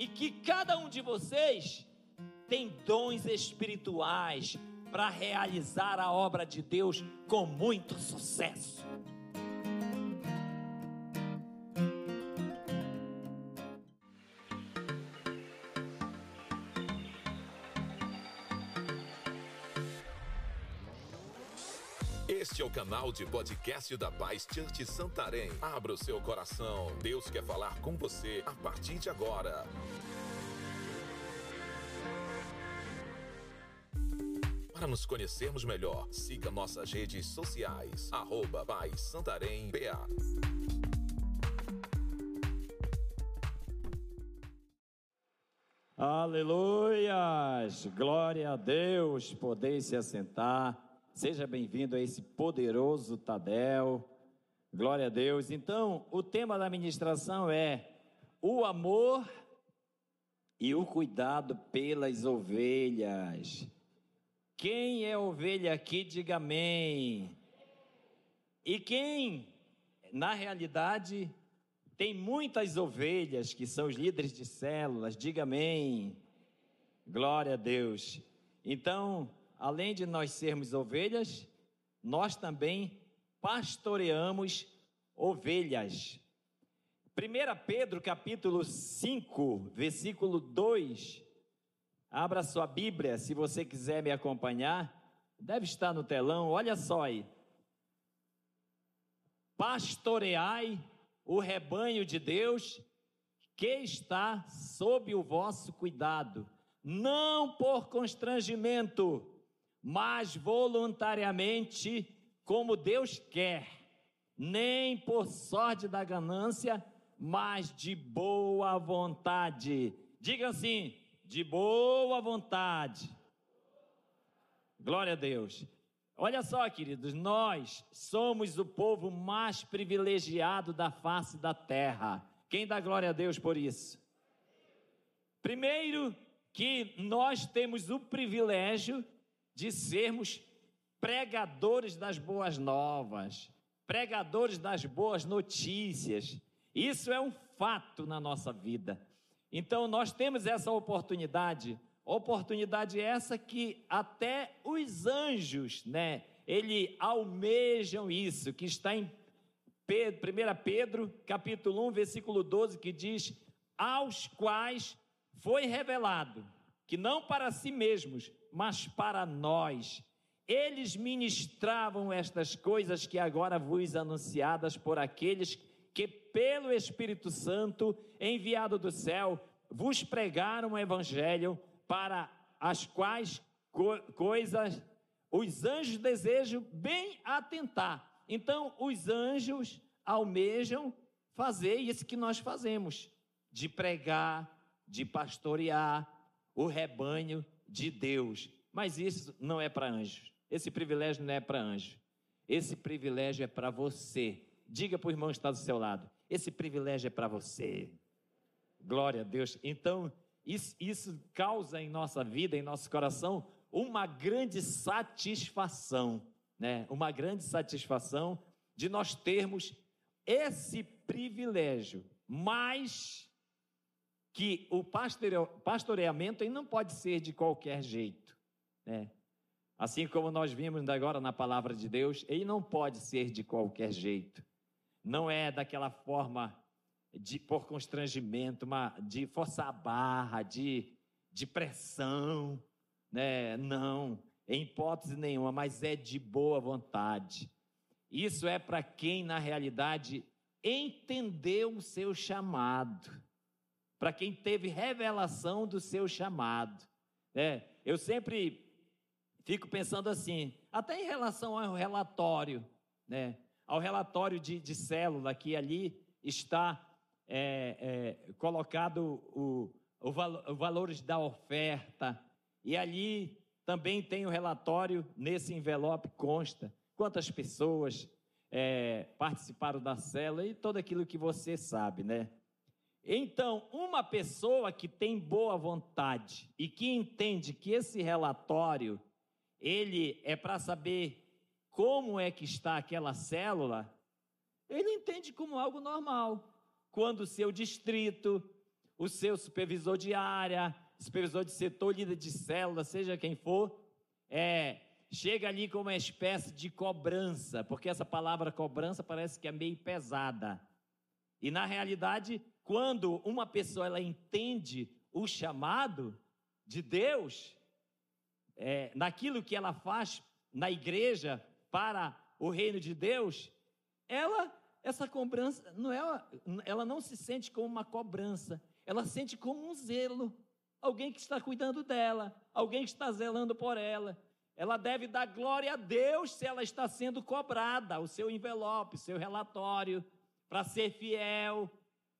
e que cada um de vocês tem dons espirituais para realizar a obra de Deus com muito sucesso. Canal de podcast da Paz Church Santarém. Abra o seu coração. Deus quer falar com você a partir de agora. Para nos conhecermos melhor, siga nossas redes sociais. Arroba Paz Santarém BA. Aleluias! Glória a Deus! Poder se assentar. Seja bem-vindo a esse poderoso Tadel. Glória a Deus. Então, o tema da ministração é o amor e o cuidado pelas ovelhas. Quem é ovelha aqui, diga amém. E quem, na realidade, tem muitas ovelhas que são os líderes de células, diga amém. Glória a Deus. Então, além de nós sermos ovelhas, nós também pastoreamos ovelhas. 1 Pedro capítulo 5, versículo 2. Abra sua Bíblia, se você quiser me acompanhar. Deve estar no telão, olha só aí. Pastoreai o rebanho de Deus que está sob o vosso cuidado, não por constrangimento, mas voluntariamente, como Deus quer, nem por sorte da ganância, mas de boa vontade. Diga assim: de boa vontade. Glória a Deus. Olha só, queridos, nós somos o povo mais privilegiado da face da terra. Quem dá glória a Deus por isso? Primeiro, que nós temos o privilégio de sermos pregadores das boas novas, pregadores das boas notícias. Isso é um fato na nossa vida. Então nós temos essa oportunidade, oportunidade essa que até os anjos, né, ele almejam isso, que está em Pedro, 1 Pedro, capítulo 1, versículo 12, que diz: "Aos quais foi revelado que não para si mesmos, mas para nós. Eles ministravam estas coisas que agora vos anunciadas por aqueles que, pelo Espírito Santo, enviado do céu, vos pregaram o Evangelho, para as quais co coisas os anjos desejam bem atentar. Então, os anjos almejam fazer isso que nós fazemos: de pregar, de pastorear, o rebanho de Deus. Mas isso não é para anjos. Esse privilégio não é para anjos. Esse privilégio é para você. Diga para o irmão que está do seu lado: esse privilégio é para você. Glória a Deus. Então, isso, isso causa em nossa vida, em nosso coração, uma grande satisfação, né? Uma grande satisfação de nós termos esse privilégio. Mas que o pastoreamento não pode ser de qualquer jeito, né? Assim como nós vimos agora na palavra de Deus, ele não pode ser de qualquer jeito. Não é daquela forma de por constrangimento, uma, de forçar a barra, de, de pressão, né? Não, em hipótese nenhuma, mas é de boa vontade. Isso é para quem na realidade entendeu o seu chamado para quem teve revelação do seu chamado. É, eu sempre fico pensando assim, até em relação ao relatório, né? ao relatório de, de célula, que ali está é, é, colocado o, o, val, os valores da oferta, e ali também tem o relatório, nesse envelope consta quantas pessoas é, participaram da célula e tudo aquilo que você sabe, né? Então, uma pessoa que tem boa vontade e que entende que esse relatório ele é para saber como é que está aquela célula, ele entende como algo normal. Quando o seu distrito, o seu supervisor de área, supervisor de setor, líder de célula, seja quem for, é, chega ali com uma espécie de cobrança, porque essa palavra cobrança parece que é meio pesada. E na realidade, quando uma pessoa ela entende o chamado de Deus, é, naquilo que ela faz na igreja para o reino de Deus, ela essa cobrança não é, ela não se sente como uma cobrança, ela sente como um zelo, alguém que está cuidando dela, alguém que está zelando por ela. Ela deve dar glória a Deus se ela está sendo cobrada, o seu envelope, seu relatório, para ser fiel.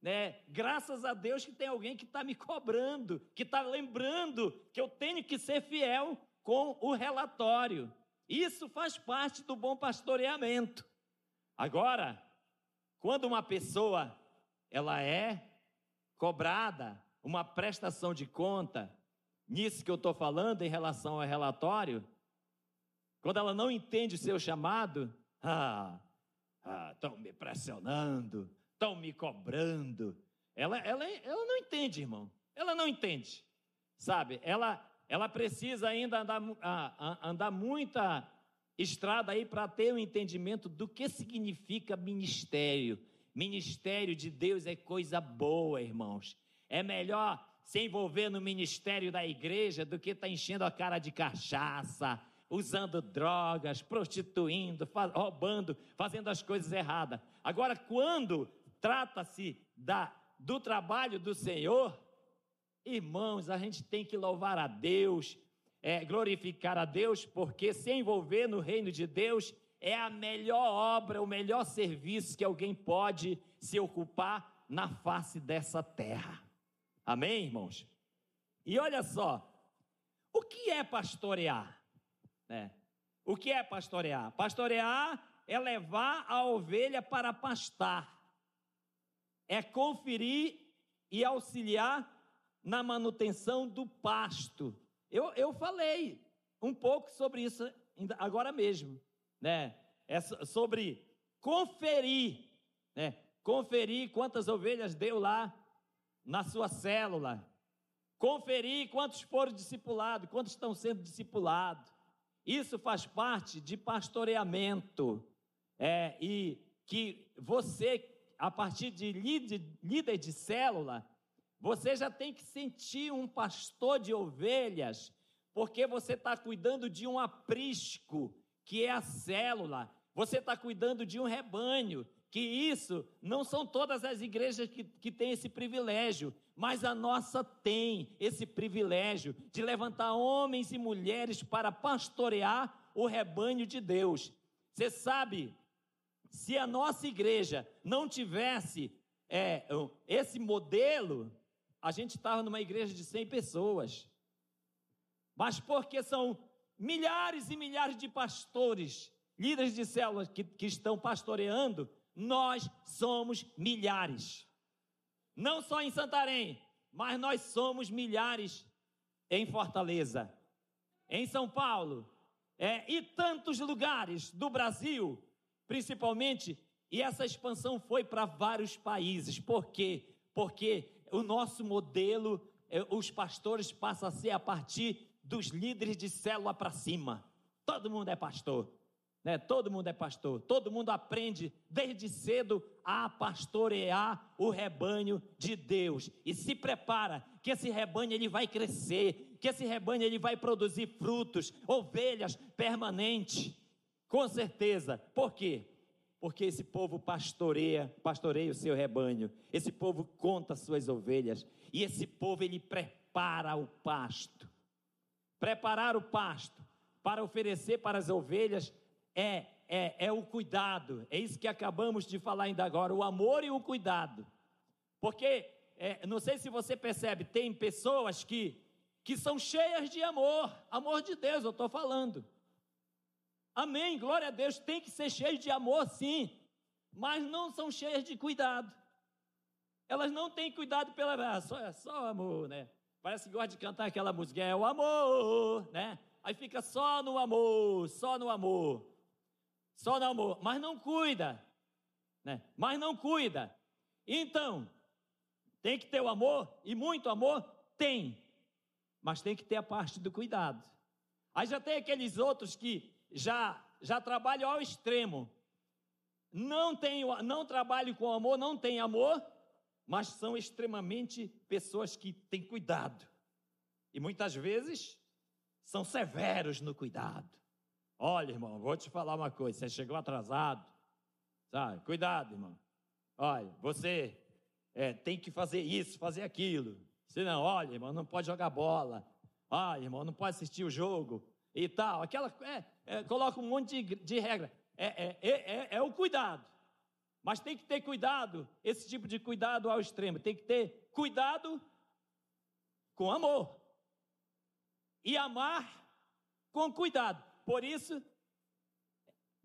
Né? Graças a Deus que tem alguém que está me cobrando, que está lembrando que eu tenho que ser fiel com o relatório. Isso faz parte do bom pastoreamento. Agora, quando uma pessoa ela é cobrada uma prestação de conta, nisso que eu estou falando em relação ao relatório, quando ela não entende o seu chamado, ah, estão ah, me pressionando, estão me cobrando. Ela, ela, ela não entende, irmão. Ela não entende. Sabe? Ela, ela precisa ainda andar, andar muita estrada aí para ter o um entendimento do que significa ministério. Ministério de Deus é coisa boa, irmãos. É melhor se envolver no ministério da igreja do que estar tá enchendo a cara de cachaça, usando drogas, prostituindo, roubando, fazendo as coisas erradas. Agora, quando trata-se da do trabalho do Senhor, irmãos, a gente tem que louvar a Deus, é, glorificar a Deus, porque se envolver no reino de Deus é a melhor obra, o melhor serviço que alguém pode se ocupar na face dessa terra. Amém, irmãos? E olha só, o que é pastorear? É. O que é pastorear? Pastorear é levar a ovelha para pastar, é conferir e auxiliar na manutenção do pasto. Eu, eu falei um pouco sobre isso agora mesmo, né? É sobre conferir, né? Conferir quantas ovelhas deu lá na sua célula, conferir quantos foram discipulados, quantos estão sendo discipulados. Isso faz parte de pastoreamento. É, e que você, a partir de líder, de célula, você já tem que sentir um pastor de ovelhas, porque você está cuidando de um aprisco, que é a célula. Você está cuidando de um rebanho que isso não são todas as igrejas que, que têm esse privilégio, mas a nossa tem esse privilégio de levantar homens e mulheres para pastorear o rebanho de Deus. Você sabe, se a nossa igreja não tivesse é, esse modelo, a gente estava numa igreja de 100 pessoas. Mas porque são milhares e milhares de pastores, líderes de células que, que estão pastoreando, nós somos milhares. Não só em Santarém, mas nós somos milhares em Fortaleza, em São Paulo, é, e tantos lugares do Brasil, principalmente, e essa expansão foi para vários países. Por quê? Porque o nosso modelo, é, os pastores passam a ser a partir dos líderes de célula para cima. Todo mundo é pastor. Né? Todo mundo é pastor, todo mundo aprende desde cedo a pastorear o rebanho de Deus e se prepara que esse rebanho ele vai crescer, que esse rebanho ele vai produzir frutos, ovelhas permanentes, com certeza. Por quê? Porque esse povo pastoreia, pastoreia o seu rebanho. Esse povo conta suas ovelhas e esse povo ele prepara o pasto. Preparar o pasto para oferecer para as ovelhas é, é, é o cuidado. É isso que acabamos de falar ainda agora: o amor e o cuidado. Porque, é, não sei se você percebe, tem pessoas que, que são cheias de amor, amor de Deus, eu estou falando. Amém, glória a Deus, tem que ser cheio de amor, sim, mas não são cheias de cuidado. Elas não têm cuidado pela. Ah, só, é só amor, né? Parece que gosta de cantar aquela música, é o amor, né? Aí fica só no amor, só no amor só no amor, mas não cuida, né? Mas não cuida. Então, Tem que ter o amor, e muito amor? Tem. Mas tem que ter a parte do cuidado. Aí já tem aqueles outros que já, já trabalham ao extremo. Não, tem, não trabalham com amor, não tem amor, mas são extremamente pessoas que têm cuidado. E muitas vezes são severos no cuidado. Olha, irmão, vou te falar uma coisa: você chegou atrasado, sabe? Cuidado, irmão. Olha, você é, tem que fazer isso, fazer aquilo. Senão, olha, irmão, não pode jogar bola. Olha, irmão, não pode assistir o jogo e tal. Aquela, é, é, coloca um monte de, de regra. É, é, é, é o cuidado. Mas tem que ter cuidado, esse tipo de cuidado ao extremo. Tem que ter cuidado com amor. E amar com cuidado. Por isso,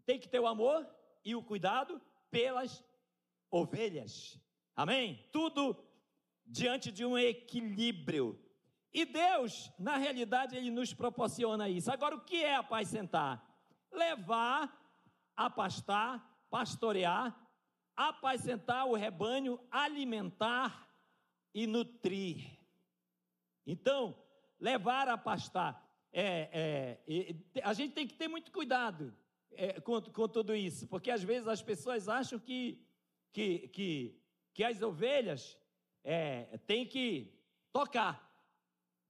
tem que ter o amor e o cuidado pelas ovelhas. Amém? Tudo diante de um equilíbrio. E Deus, na realidade, Ele nos proporciona isso. Agora, o que é apacentar? Levar, apastar, pastorear, apacentar o rebanho, alimentar e nutrir. Então, levar a pastar. É, é, a gente tem que ter muito cuidado é, com, com tudo isso, porque às vezes as pessoas acham que, que, que, que as ovelhas é, têm que tocar,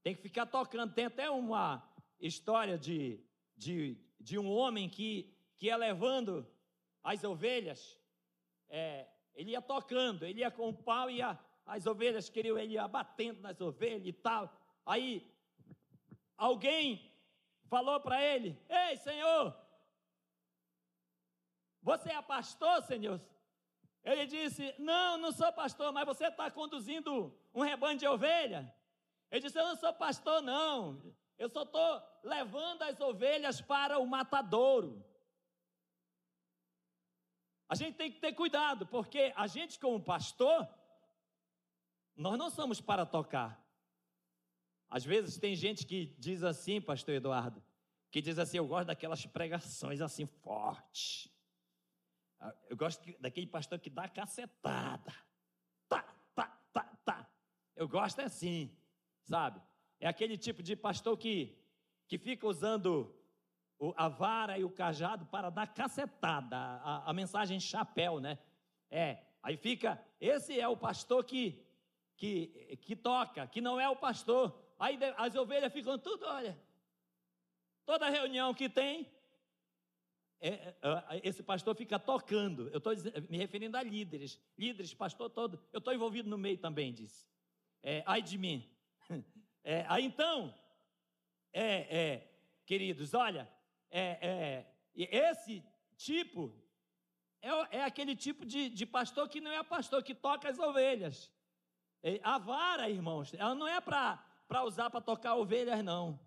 tem que ficar tocando. Tem até uma história de, de, de um homem que, que ia levando as ovelhas, é, ele ia tocando, ele ia com o pau e as ovelhas queriam, ele ia batendo nas ovelhas e tal. Aí alguém falou para ele: Ei, Senhor, você é pastor, Senhor? Ele disse: Não, não sou pastor, mas você está conduzindo um rebanho de ovelha. Ele disse: Eu não sou pastor, não. Eu só estou levando as ovelhas para o matadouro. A gente tem que ter cuidado, porque a gente, como pastor, nós não somos para tocar. Às vezes tem gente que diz assim, pastor Eduardo, que diz assim: eu gosto daquelas pregações assim fortes. Eu gosto daquele pastor que dá cacetada. Tá, tá, tá, tá. Eu gosto é assim, sabe? É aquele tipo de pastor que, que fica usando a vara e o cajado para dar cacetada, a, a mensagem chapéu, né? É, aí fica, esse é o pastor que, que, que toca, que não é o pastor. Aí as ovelhas ficam tudo, olha. Toda reunião que tem, é, é, é esse pastor fica tocando. Eu estou me referindo a líderes. Líderes, pastor todo. Eu estou envolvido no meio também disso. É, ai de mim. É, aí então, é, é, queridos, olha, é, esse tipo é, aquele tipo de, de pastor que não é pastor, que toca as ovelhas. A vara, irmãos, ela não é para usar para tocar ovelhas, não.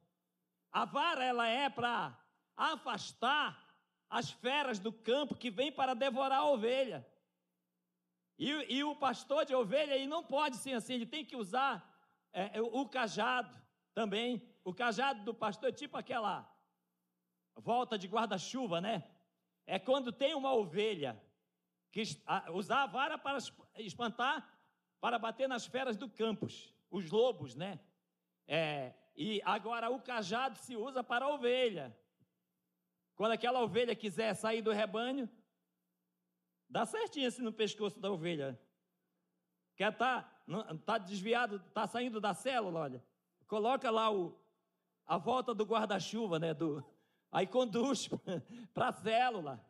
A vara, ela é para afastar as feras do campo que vêm para devorar a ovelha. E, e, o pastor de ovelha ele não pode ser assim, ele tem que usar é, o, o cajado também. O cajado do pastor é tipo aquela volta de guarda-chuva, né? É quando tem uma ovelha que usar a vara para espantar, para bater nas feras do campus, os lobos, né? É, e agora o cajado se usa para a ovelha. Quando aquela ovelha quiser sair do rebanho, dá certinho assim no pescoço da ovelha. Quer tá, tá desviado, tá saindo da célula, olha. Coloca lá o, a volta do guarda-chuva, né? Do, aí conduz para a célula.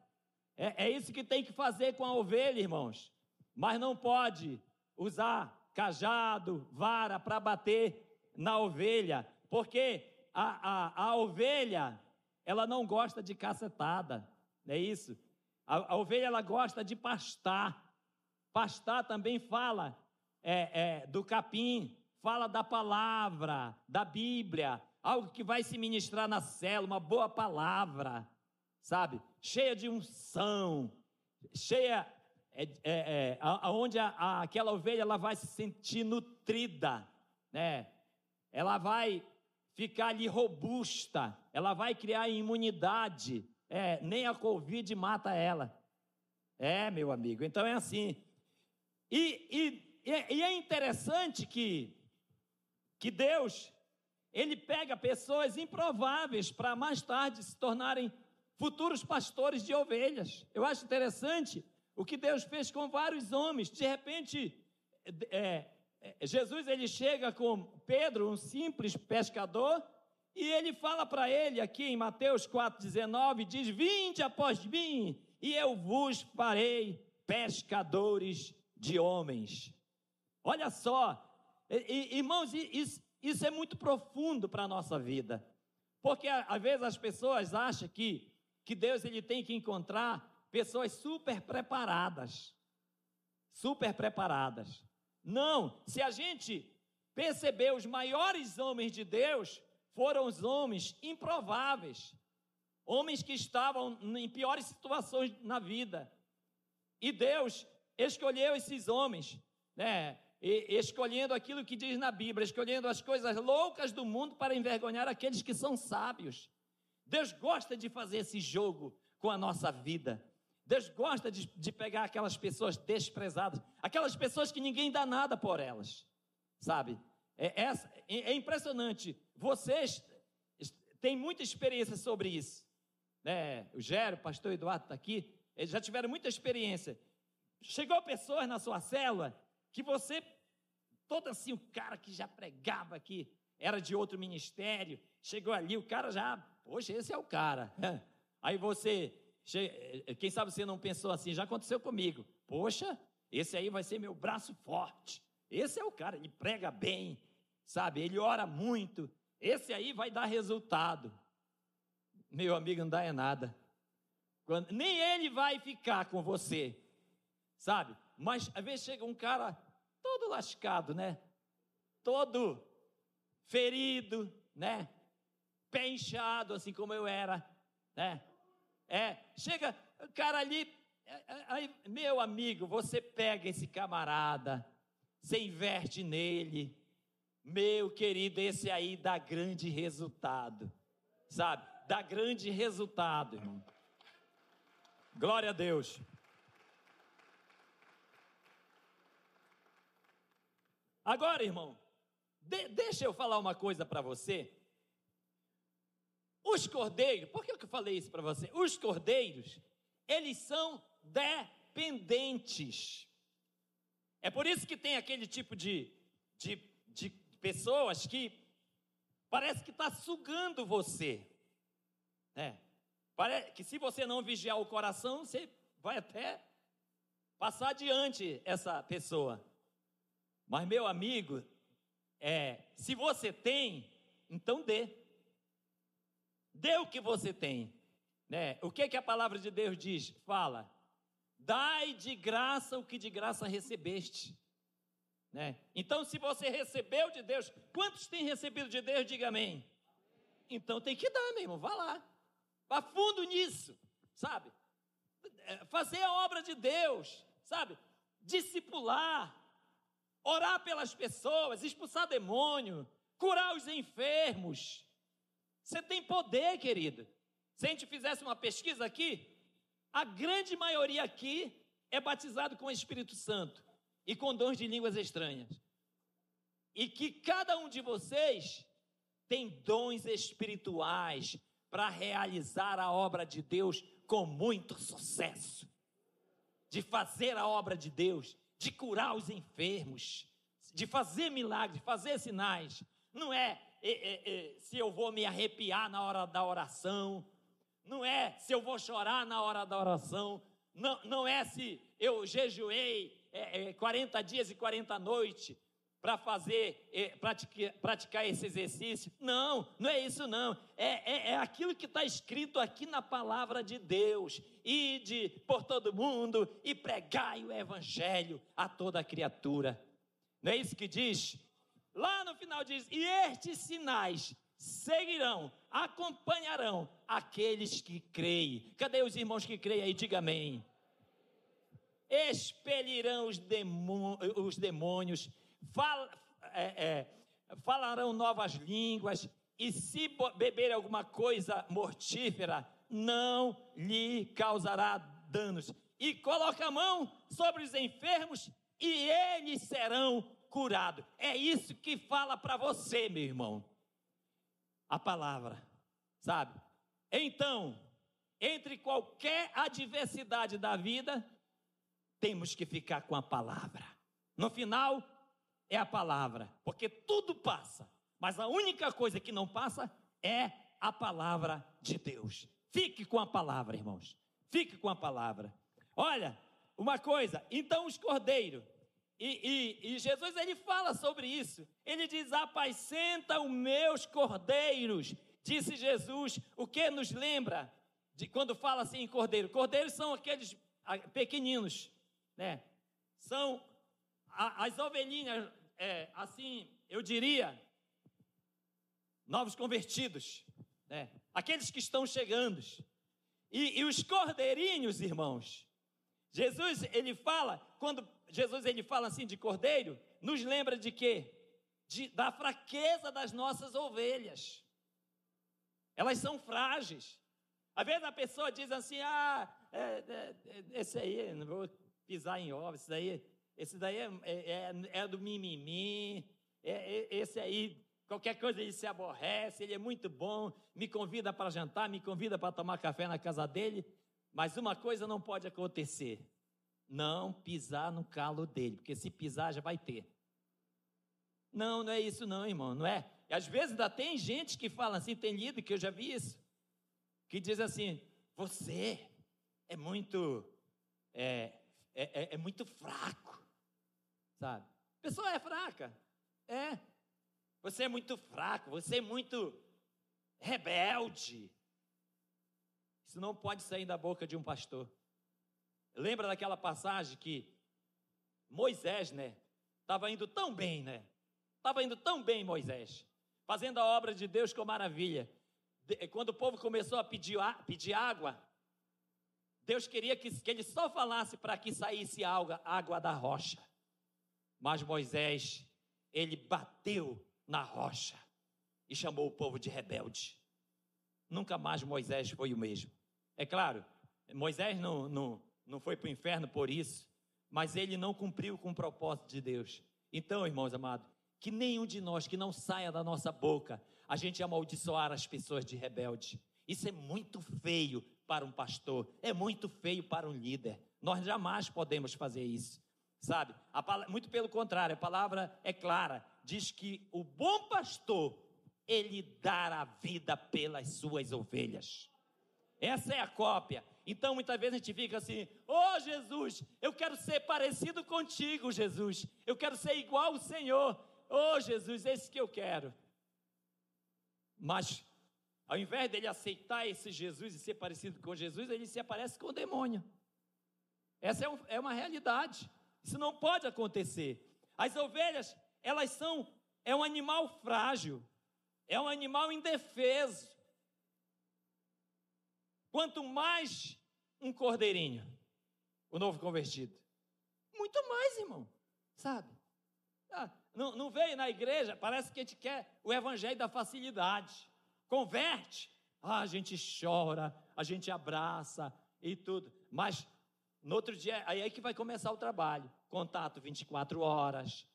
É, é isso que tem que fazer com a ovelha, irmãos. Mas não pode usar cajado, vara para bater na ovelha, porque a, a, a ovelha, ela não gosta de cacetada, não é isso? A, a ovelha, ela gosta de pastar. Pastar também fala é, é, do capim, fala da palavra, da Bíblia, algo que vai se ministrar na célula, uma boa palavra, sabe? Cheia de unção, cheia é, é, é, aonde a, a, aquela ovelha ela vai se sentir nutrida, né? ela vai ficar ali robusta, ela vai criar imunidade. É, nem a Covid mata ela. É, meu amigo, então é assim. E, e, e é interessante que, que Deus, Ele pega pessoas improváveis para mais tarde se tornarem futuros pastores de ovelhas. Eu acho interessante o que Deus fez com vários homens. De repente, é, é, Jesus ele chega com Pedro, um simples pescador, e ele fala para ele aqui em Mateus 4,19: diz: Vinde após mim, e eu vos farei pescadores de homens. Olha só, irmãos, isso, isso é muito profundo para a nossa vida, porque às vezes as pessoas acham que, que Deus ele tem que encontrar pessoas super preparadas. Super preparadas. Não, se a gente perceber os maiores homens de Deus, foram os homens improváveis, homens que estavam em piores situações na vida. E Deus escolheu esses homens, né? E, escolhendo aquilo que diz na Bíblia, escolhendo as coisas loucas do mundo para envergonhar aqueles que são sábios. Deus gosta de fazer esse jogo com a nossa vida. Deus gosta de, de pegar aquelas pessoas desprezadas, aquelas pessoas que ninguém dá nada por elas, sabe? É, é, é impressionante. Vocês têm muita experiência sobre isso. Né? O Gério, o pastor Eduardo está aqui, eles já tiveram muita experiência. Chegou pessoas na sua célula que você, todo assim, o cara que já pregava aqui, era de outro ministério, chegou ali, o cara já, poxa, esse é o cara. Aí você eh, quem sabe você não pensou assim, já aconteceu comigo. Poxa, esse aí vai ser meu braço forte. Esse é o cara, ele prega bem, sabe? Ele ora muito. Esse aí vai dar resultado. Meu amigo, não dá é nada. Quando, nem ele vai ficar com você, sabe? Mas às vezes chega um cara todo lascado, né? Todo ferido, né? Pé inchado, assim como eu era, né? É, chega, o cara ali, é, é, aí, meu amigo, você pega esse camarada, você inverte nele, meu querido, esse aí dá grande resultado, sabe? Dá grande resultado, irmão. Glória a Deus. Agora, irmão, de, deixa eu falar uma coisa para você. Os cordeiros, por que eu falei isso para você? Os cordeiros, eles são dependentes. É por isso que tem aquele tipo de, de, de pessoas que parece que está sugando você. É. Parece que se você não vigiar o coração, você vai até passar adiante essa pessoa. Mas, meu amigo, é, se você tem, então dê. Dê o que você tem. Né? O que, que a palavra de Deus diz? Fala: dai de graça o que de graça recebeste. Né? Então, se você recebeu de Deus, quantos têm recebido de Deus? Diga amém. Então tem que dar, meu irmão, vá lá. Vá fundo nisso, sabe? É, fazer a obra de Deus, sabe? Discipular, orar pelas pessoas, expulsar demônio, curar os enfermos, você tem poder, querido. Se a gente fizesse uma pesquisa aqui, a grande maioria aqui é batizado com o Espírito Santo e com dons de línguas estranhas. E que cada um de vocês tem dons espirituais para realizar a obra de Deus com muito sucesso. De fazer a obra de Deus, de curar os enfermos, de fazer milagres, fazer sinais. Não é se eu vou me arrepiar na hora da oração, não é se eu vou chorar na hora da oração, não, não é se eu jejuei é, é, 40 dias e 40 noites para fazer, é, praticar, praticar esse exercício. Não, não é isso não. É, é, é aquilo que está escrito aqui na palavra de Deus. Ide por todo mundo e pregai o evangelho a toda criatura. Não é isso que diz Lá no final diz: E estes sinais seguirão, acompanharão aqueles que creem. Cadê os irmãos que creem aí? Diga amém. Expelirão os demônios fal, é, é, falarão novas línguas, e se beber alguma coisa mortífera, não lhe causará danos. E coloca a mão sobre os enfermos e eles serão curados. É isso que fala para você, meu irmão. A palavra, sabe? Então, entre qualquer adversidade da vida, temos que ficar com a palavra. No final, é a palavra, porque tudo passa, mas a única coisa que não passa é a palavra de Deus. Fique com a palavra, irmãos. Fique com a palavra. Olha, uma coisa, então os cordeiros, e, e, e, Jesus ele fala sobre isso. Ele diz: Apacenta os meus cordeiros, disse Jesus. O que nos lembra de quando fala assim em cordeiro? Cordeiros são aqueles pequeninos, né? São as ovelhinhas, é, assim, eu diria, novos convertidos, né? Aqueles que estão chegando. E, e os cordeirinhos, irmãos, Jesus, ele fala, quando Jesus ele fala assim de cordeiro, nos lembra de quê? De, da fraqueza das nossas ovelhas. Elas são frágeis. Às vezes a pessoa diz assim: ah, é, é, é esse aí, não vou pisar em ovos, esse daí, esse daí é, é, é, é do mimimi, é, esse aí, qualquer coisa ele se aborrece, ele é muito bom, me convida para jantar, me convida para tomar café na casa dele, mas uma coisa não pode acontecer: não pisar no calo dele, porque se pisar já vai ter. Não, não é isso, não, irmão, não é? E às vezes ainda tem gente que fala assim, tem lido que eu já vi isso, que diz assim: você é muito, é, é, é, é muito fraco, sabe? A pessoa é fraca, é. Você é muito fraco, você é muito rebelde, isso não pode sair da boca de um pastor. Lembra daquela passagem que Moisés, né? Estava indo tão bem, né? Estava indo tão bem, Moisés, fazendo a obra de Deus com maravilha. Quando o povo começou a pedir, pedir água, Deus queria que, que ele só falasse para que saísse água, água da rocha. Mas Moisés, ele bateu na rocha e chamou o povo de rebelde. Nunca mais Moisés foi o mesmo. É claro, Moisés não, não, não foi para o inferno por isso, mas ele não cumpriu com o propósito de Deus. Então, irmãos amados, que nenhum de nós que não saia da nossa boca a gente amaldiçoar as pessoas de rebelde. Isso é muito feio para um pastor, é muito feio para um líder. Nós jamais podemos fazer isso, sabe? Palavra, muito pelo contrário, a palavra é clara, diz que o bom pastor ele a vida pelas suas ovelhas. Essa é a cópia. Então muitas vezes a gente fica assim: "Oh, Jesus, eu quero ser parecido contigo, Jesus. Eu quero ser igual ao Senhor. Oh, Jesus, esse que eu quero." Mas ao invés dele aceitar esse Jesus e ser parecido com Jesus, ele se aparece com o demônio. Essa é, um, é uma realidade. Isso não pode acontecer. As ovelhas, elas são é um animal frágil, é um animal indefeso. Quanto mais um cordeirinho, o novo convertido. Muito mais, irmão. Sabe? Ah, não, não veio na igreja, parece que a gente quer o evangelho da facilidade. Converte. Ah, a gente chora, a gente abraça e tudo. Mas no outro dia, aí é que vai começar o trabalho. Contato 24 horas.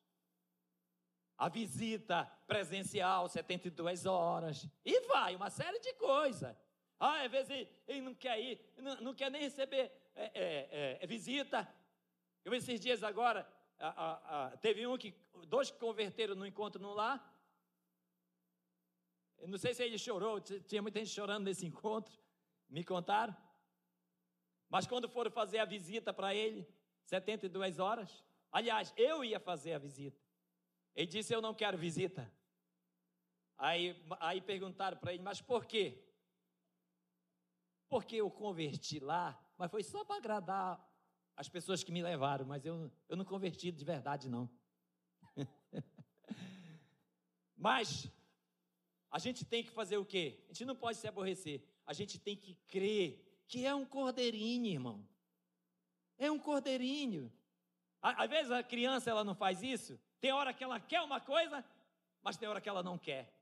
A visita presencial 72 horas. E vai, uma série de coisas. Ah, às vezes ele, não quer ir, não, não quer nem receber é, é, é, visita. Eu esses dias agora, a, a, a, teve um que, dois que converteram no encontro no lar. Não sei se ele chorou, tinha muita gente chorando nesse encontro, me contaram. Mas quando foram fazer a visita para ele, 72 horas, aliás, eu ia fazer a visita. Ele disse: Eu não quero visita. Aí, aí perguntaram para ele: Mas por quê? porque eu converti lá, mas foi só para agradar as pessoas que me levaram, mas eu, eu não converti de verdade, não. mas a gente tem que fazer o quê? A gente não pode se aborrecer, a gente tem que crer que é um cordeirinho, irmão. É um cordeirinho. Às vezes a criança ela não faz isso, tem hora que ela quer uma coisa, mas tem hora que ela não quer.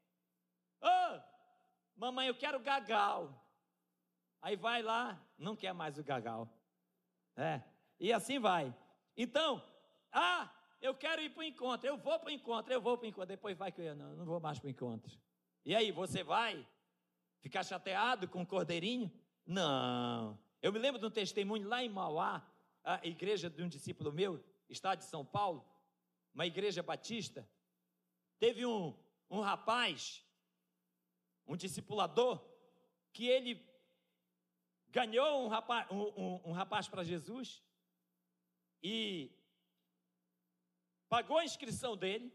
Oh, mamãe, eu quero gagal. Aí vai lá, não quer mais o gagal. É, e assim vai. Então, Ah, eu quero ir para o encontro, eu vou para o encontro, eu vou para o encontro. Depois vai que eu não, não vou mais para o encontro. E aí, você vai ficar chateado com o cordeirinho? Não. Eu me lembro de um testemunho lá em Mauá, a igreja de um discípulo meu, estado de São Paulo, uma igreja batista. Teve um, um rapaz, um discipulador, que ele ganhou um rapaz, um, um, um rapaz para Jesus e pagou a inscrição dele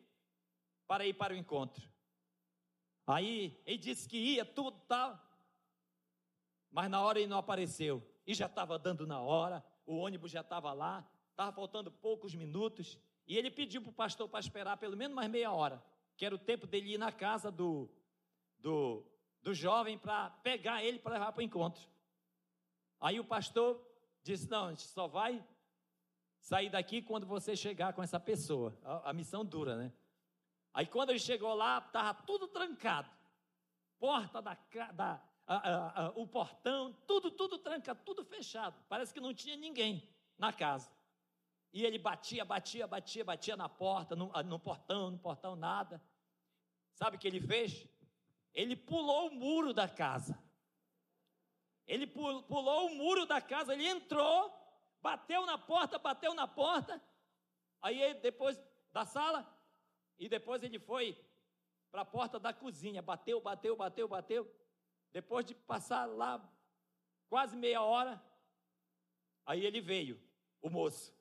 para ir para o encontro. Aí ele disse que ia tudo tal, mas na hora ele não apareceu. E já estava dando na hora, o ônibus já estava lá, estava faltando poucos minutos. E ele pediu para o pastor para esperar pelo menos mais meia hora, que era o tempo dele ir na casa do, do, do jovem para pegar ele para levar para o encontro. Aí o pastor disse: Não, a gente só vai sair daqui quando você chegar com essa pessoa. A, a missão dura, né? Aí quando ele chegou lá, estava tudo trancado. Porta da, da a, a, o portão, tudo, tudo trancado, tudo fechado. Parece que não tinha ninguém na casa. E ele batia, batia, batia, batia na porta, no, no portão, no portão, nada. Sabe o que ele fez? Ele pulou o muro da casa. Ele pulou o muro da casa, ele entrou, bateu na porta, bateu na porta. Aí depois da sala, e depois ele foi para a porta da cozinha, bateu, bateu, bateu, bateu. Depois de passar lá quase meia hora, aí ele veio, o moço.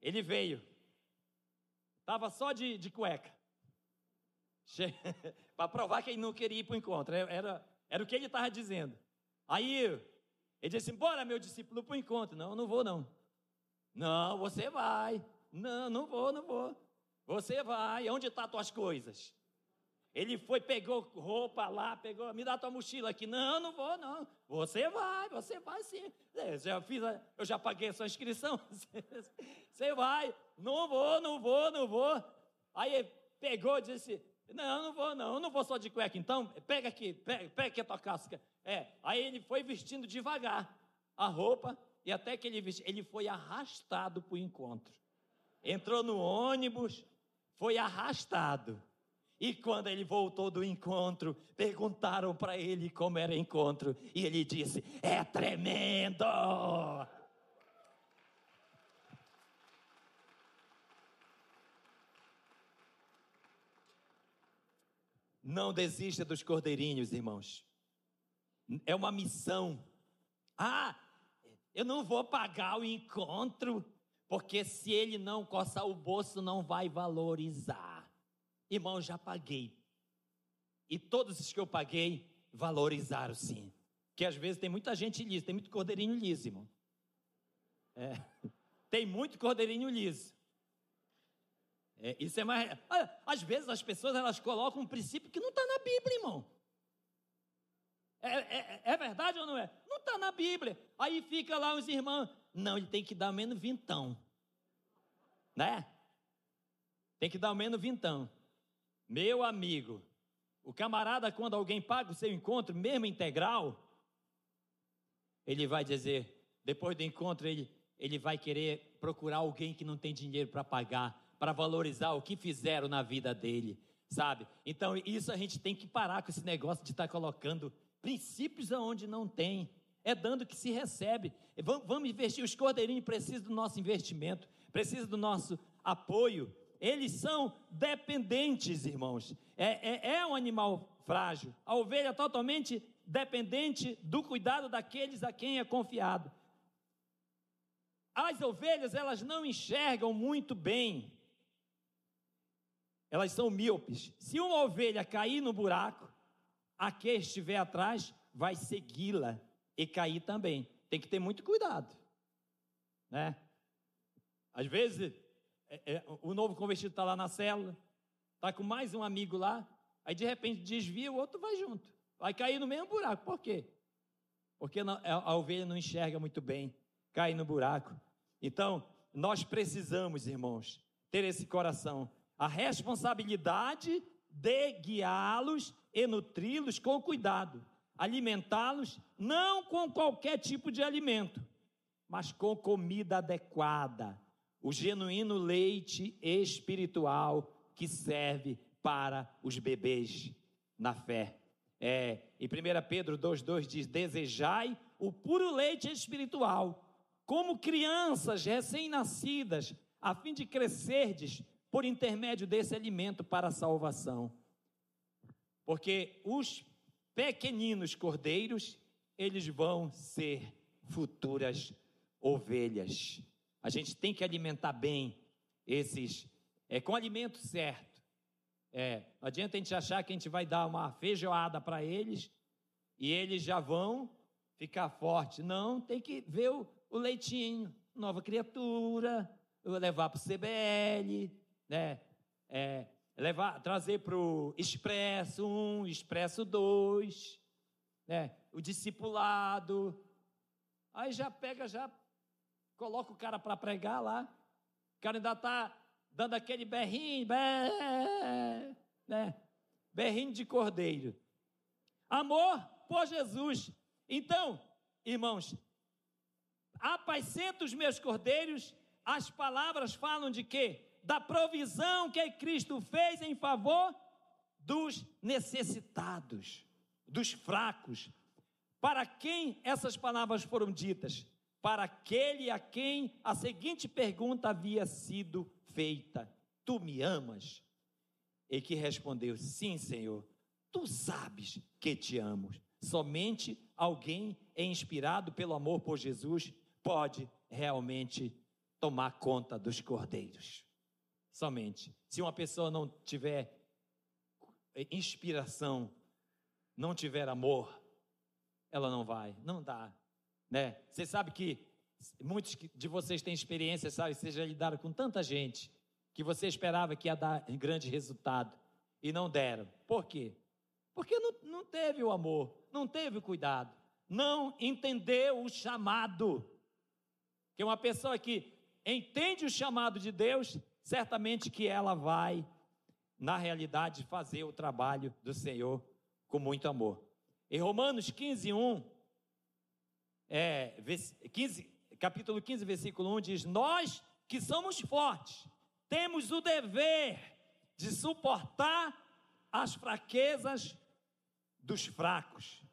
Ele veio. Estava só de, de cueca. para provar que ele não queria ir para o encontro. Era, era o que ele estava dizendo. Aí ele disse: Bora, meu discípulo, para o encontro. Não, não vou, não. Não, você vai. Não, não vou, não vou. Você vai, onde estão tá tuas coisas? Ele foi, pegou roupa lá, pegou, me dá tua mochila aqui. Não, não vou, não. Você vai, você vai sim. Eu já fiz, eu já paguei a sua inscrição. Você vai, não vou, não vou, não vou. Aí ele pegou e disse: Não, não vou, não, não vou só de cueca. Então, pega aqui, pega, pega aqui a tua casca. É, aí ele foi vestindo devagar a roupa, e até que ele vestiu, ele foi arrastado para o encontro. Entrou no ônibus, foi arrastado. E quando ele voltou do encontro, perguntaram para ele como era o encontro. E ele disse: É tremendo! Não desista dos cordeirinhos, irmãos. É uma missão. Ah, eu não vou pagar o encontro porque se ele não coçar o bolso, não vai valorizar. Irmão, já paguei. E todos os que eu paguei valorizaram sim. Que às vezes tem muita gente lisa, tem muito cordeirinho liso, irmão. É. Tem muito cordeirinho liso. É, isso é mais. Às vezes as pessoas elas colocam um princípio que não está na Bíblia, irmão. É, é, é, verdade ou não é? Não está na Bíblia. Aí fica lá os irmãos. Não, ele tem que dar menos vintão. Né? Tem que dar menos vintão. Meu amigo, o camarada, quando alguém paga o seu encontro, mesmo integral, ele vai dizer, depois do encontro, ele, ele vai querer procurar alguém que não tem dinheiro para pagar, para valorizar o que fizeram na vida dele, sabe? Então, isso a gente tem que parar com esse negócio de estar tá colocando princípios aonde não tem. É dando que se recebe. Vamos investir. Os cordeirinhos precisam do nosso investimento, precisam do nosso apoio. Eles são dependentes, irmãos. É, é, é um animal frágil. A ovelha é totalmente dependente do cuidado daqueles a quem é confiado. As ovelhas, elas não enxergam muito bem. Elas são míopes. Se uma ovelha cair no buraco, a que estiver atrás vai segui-la e cair também. Tem que ter muito cuidado, né? Às vezes, é, é, o novo convertido está lá na célula, está com mais um amigo lá, aí de repente desvia, o outro vai junto. Vai cair no mesmo buraco. Por quê? Porque a, a ovelha não enxerga muito bem, cai no buraco. Então, nós precisamos, irmãos, ter esse coração. A responsabilidade de guiá-los e nutri-los com cuidado, alimentá-los não com qualquer tipo de alimento, mas com comida adequada, o genuíno leite espiritual que serve para os bebês na fé. É, em 1 Pedro 2,2 diz: Desejai o puro leite espiritual, como crianças recém-nascidas, a fim de crescerdes por intermédio desse alimento para a salvação. Porque os pequeninos cordeiros, eles vão ser futuras ovelhas. A gente tem que alimentar bem esses, é, com alimento certo. É, não adianta a gente achar que a gente vai dar uma feijoada para eles e eles já vão ficar fortes. Não, tem que ver o, o leitinho, nova criatura, levar para o CBL, né? É, levar, trazer para o Expresso 1, Expresso 2, né? o discipulado. Aí já pega, já coloca o cara para pregar lá. O cara ainda está dando aquele berrinho, berrinho, né? berrinho de cordeiro. Amor por Jesus. Então, irmãos, apacenta os meus cordeiros, as palavras falam de quê? Da provisão que Cristo fez em favor dos necessitados, dos fracos. Para quem essas palavras foram ditas? Para aquele a quem a seguinte pergunta havia sido feita: Tu me amas? E que respondeu: Sim, Senhor, tu sabes que te amo. Somente alguém é inspirado pelo amor por Jesus pode realmente tomar conta dos cordeiros. Somente. Se uma pessoa não tiver inspiração, não tiver amor, ela não vai, não dá, né? Você sabe que muitos de vocês têm experiência, sabe, vocês já lidaram com tanta gente que você esperava que ia dar grande resultado e não deram. Por quê? Porque não, não teve o amor, não teve o cuidado, não entendeu o chamado. Que uma pessoa que entende o chamado de Deus, certamente que ela vai, na realidade, fazer o trabalho do Senhor com muito amor. Em Romanos 15, 1, é, 15, capítulo 15, versículo 1 diz: Nós que somos fortes, temos o dever de suportar as fraquezas dos fracos,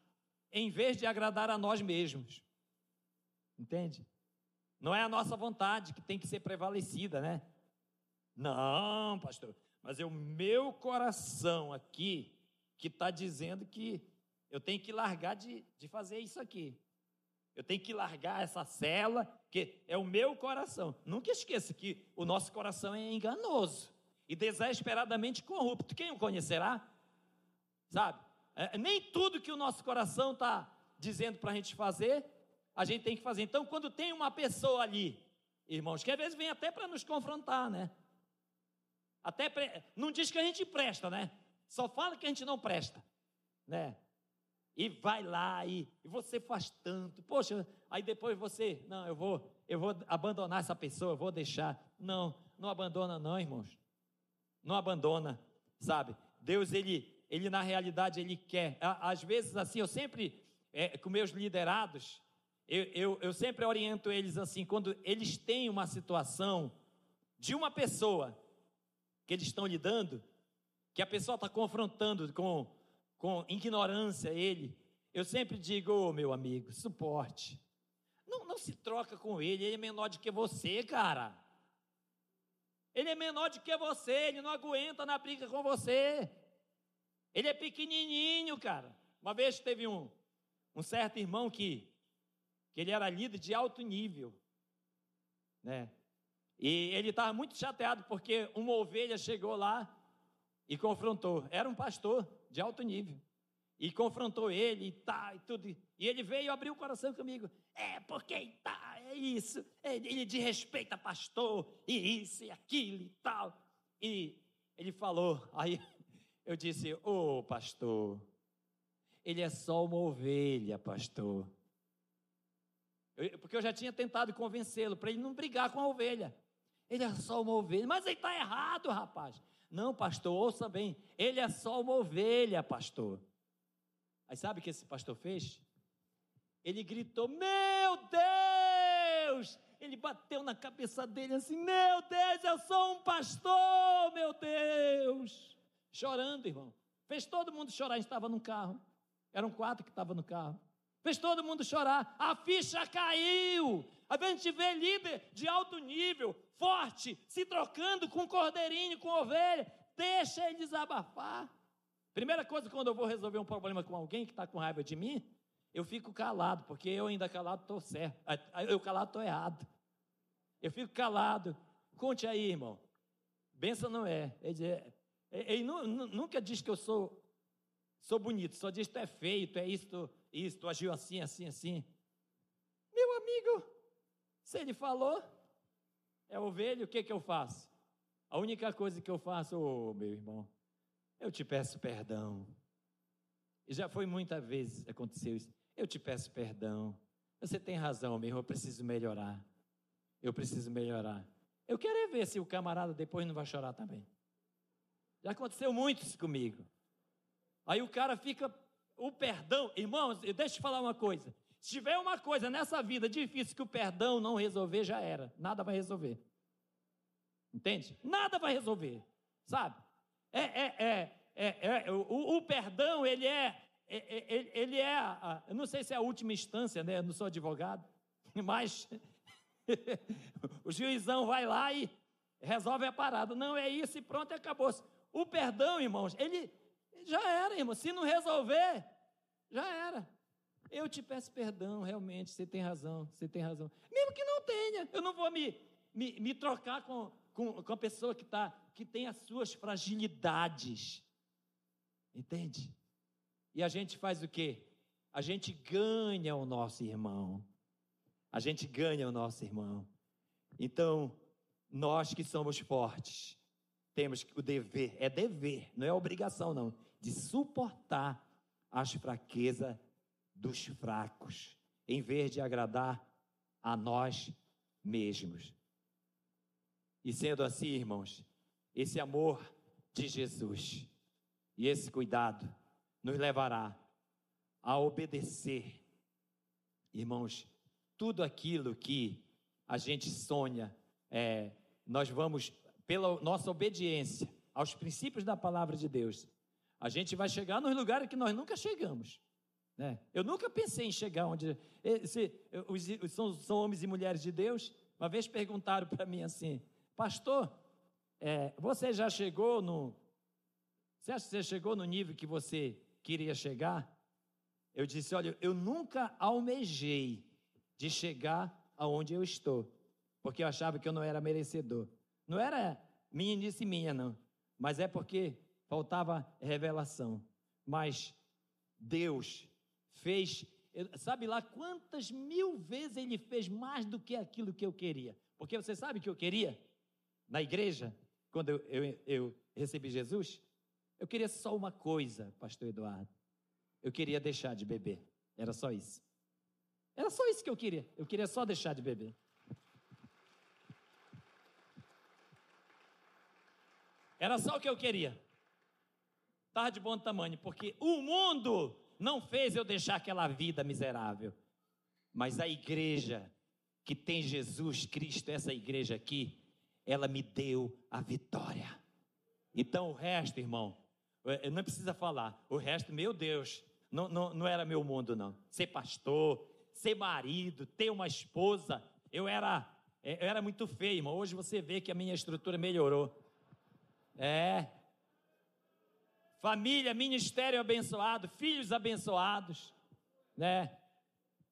em vez de agradar a nós mesmos. Entende? Não é a nossa vontade que tem que ser prevalecida, né? Não, pastor, mas é o meu coração aqui que está dizendo que eu tenho que largar de, de fazer isso aqui. Eu tenho que largar essa cela, que é o meu coração. Nunca esqueça que o nosso coração é enganoso e desesperadamente corrupto. Quem o conhecerá? Sabe? É, nem tudo que o nosso coração está dizendo para a gente fazer, a gente tem que fazer. Então, quando tem uma pessoa ali, irmãos, que às vezes vem até para nos confrontar, né? Até pre... não diz que a gente presta, né? Só fala que a gente não presta, né? E vai lá e, e você faz tanto. Poxa, aí depois você, não, eu vou, eu vou abandonar essa pessoa, eu vou deixar. Não, não abandona não, irmãos. Não abandona, sabe? Deus ele ele na realidade ele quer. Às vezes assim, eu sempre é, com meus liderados, eu, eu, eu sempre oriento eles assim, quando eles têm uma situação de uma pessoa que eles estão lidando, que a pessoa está confrontando com, com ignorância ele, eu sempre digo, oh, meu amigo, suporte. Não, não se troca com ele, ele é menor do que você, cara. Ele é menor do que você, ele não aguenta na briga com você. Ele é pequenininho, cara. Uma vez teve um, um certo irmão que, que ele era líder de alto nível, né? E ele estava muito chateado porque uma ovelha chegou lá e confrontou. Era um pastor de alto nível. E confrontou ele e tá, e tudo. E ele veio abrir o coração comigo. É, porque tá, é isso. Ele desrespeita pastor, e isso e aquilo e tal. E ele falou, aí eu disse: Ô oh, pastor, ele é só uma ovelha, pastor. Eu, porque eu já tinha tentado convencê-lo para ele não brigar com a ovelha. Ele é só uma ovelha. Mas ele está errado, rapaz. Não, pastor, ouça bem. Ele é só uma ovelha, pastor. Aí sabe o que esse pastor fez? Ele gritou: Meu Deus, ele bateu na cabeça dele assim: Meu Deus, eu sou um pastor, meu Deus. Chorando, irmão. Fez todo mundo chorar. A gente estava no carro. Eram quatro que estavam no carro. Fez todo mundo chorar. A ficha caiu. A gente vê líder de alto nível, forte, se trocando com cordeirinho, com ovelha. Deixa ele desabafar. Primeira coisa, quando eu vou resolver um problema com alguém que está com raiva de mim, eu fico calado, porque eu ainda calado estou certo. Eu calado estou errado. Eu fico calado. Conte aí, irmão. Benção não é. Ele, é, ele nunca diz que eu sou, sou bonito, só diz que tu é feio, tu é isso, tu agiu assim, assim, assim. Meu amigo, se ele falou, é ovelha, o que, que eu faço? A única coisa que eu faço, oh, meu irmão, eu te peço perdão. E já foi muitas vezes aconteceu isso. Eu te peço perdão. Você tem razão, meu irmão, eu preciso melhorar. Eu preciso melhorar. Eu quero é ver se o camarada depois não vai chorar também. Já aconteceu muito isso comigo. Aí o cara fica, o perdão, irmãos, deixa eu te falar uma coisa. Se tiver uma coisa nessa vida difícil que o perdão não resolver, já era. Nada vai resolver. Entende? Nada vai resolver. Sabe? É, é, é, é, é o, o, perdão, ele é, é, é ele é, eu não sei se é a última instância, né? Eu não sou advogado, mas o juizão vai lá e resolve a parada. Não é isso e pronto, acabou. O perdão, irmãos, ele já era, irmão. Se não resolver, já era. Eu te peço perdão, realmente, você tem razão, você tem razão. Mesmo que não tenha, eu não vou me, me, me trocar com, com, com a pessoa que, tá, que tem as suas fragilidades. Entende? E a gente faz o quê? A gente ganha o nosso irmão. A gente ganha o nosso irmão. Então, nós que somos fortes, temos o dever, é dever, não é obrigação não, de suportar as fraquezas dos fracos, em vez de agradar a nós mesmos. E sendo assim, irmãos, esse amor de Jesus e esse cuidado nos levará a obedecer, irmãos, tudo aquilo que a gente sonha, é, nós vamos pela nossa obediência aos princípios da palavra de Deus, a gente vai chegar nos lugares que nós nunca chegamos. Né? Eu nunca pensei em chegar onde. Esse, os, são, são, homens e mulheres de Deus. Uma vez perguntaram para mim assim: Pastor, é, você já chegou no. Você acha que você chegou no nível que você queria chegar? Eu disse: Olha, eu nunca almejei de chegar aonde eu estou, porque eu achava que eu não era merecedor. Não era minha e minha, não. Mas é porque faltava revelação. Mas Deus fez, sabe lá quantas mil vezes Ele fez mais do que aquilo que eu queria. Porque você sabe o que eu queria? Na igreja, quando eu, eu, eu recebi Jesus, eu queria só uma coisa, Pastor Eduardo. Eu queria deixar de beber. Era só isso. Era só isso que eu queria. Eu queria só deixar de beber. Era só o que eu queria. Estava de bom tamanho, porque o mundo não fez eu deixar aquela vida miserável. Mas a igreja que tem Jesus Cristo, essa igreja aqui, ela me deu a vitória. Então o resto, irmão, não precisa falar. O resto, meu Deus, não, não, não era meu mundo, não. Ser pastor, ser marido, ter uma esposa, eu era, eu era muito feio, irmão. Hoje você vê que a minha estrutura melhorou. É. Família, ministério abençoado, filhos abençoados, né?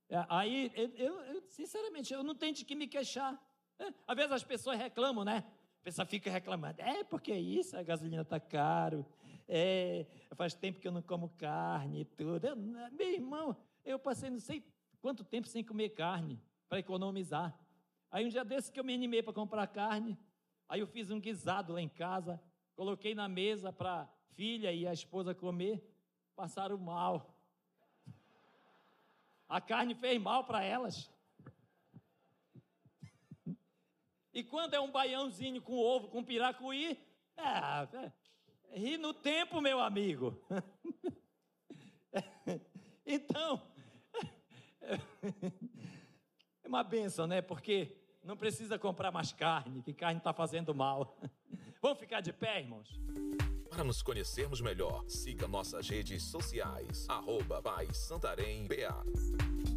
É, aí, eu, eu, sinceramente, eu não tenho de que me queixar. É, às vezes as pessoas reclamam, né? A pessoa fica reclamando, é porque é isso, a gasolina está caro, é, faz tempo que eu não como carne e tudo. Eu, meu irmão, eu passei não sei quanto tempo sem comer carne para economizar. Aí um dia desse que eu me animei para comprar carne, aí eu fiz um guisado lá em casa, Coloquei na mesa para filha e a esposa comer, passaram mal. A carne fez mal para elas. E quando é um baiãozinho com ovo, com piracuí, é, é, ri no tempo, meu amigo. então, é uma benção, né? Porque Não precisa comprar mais carne, que carne está fazendo mal. Vamos ficar de pé, irmãos? Para nos conhecermos melhor, siga nossas redes sociais, arroba Pai Santarém BA.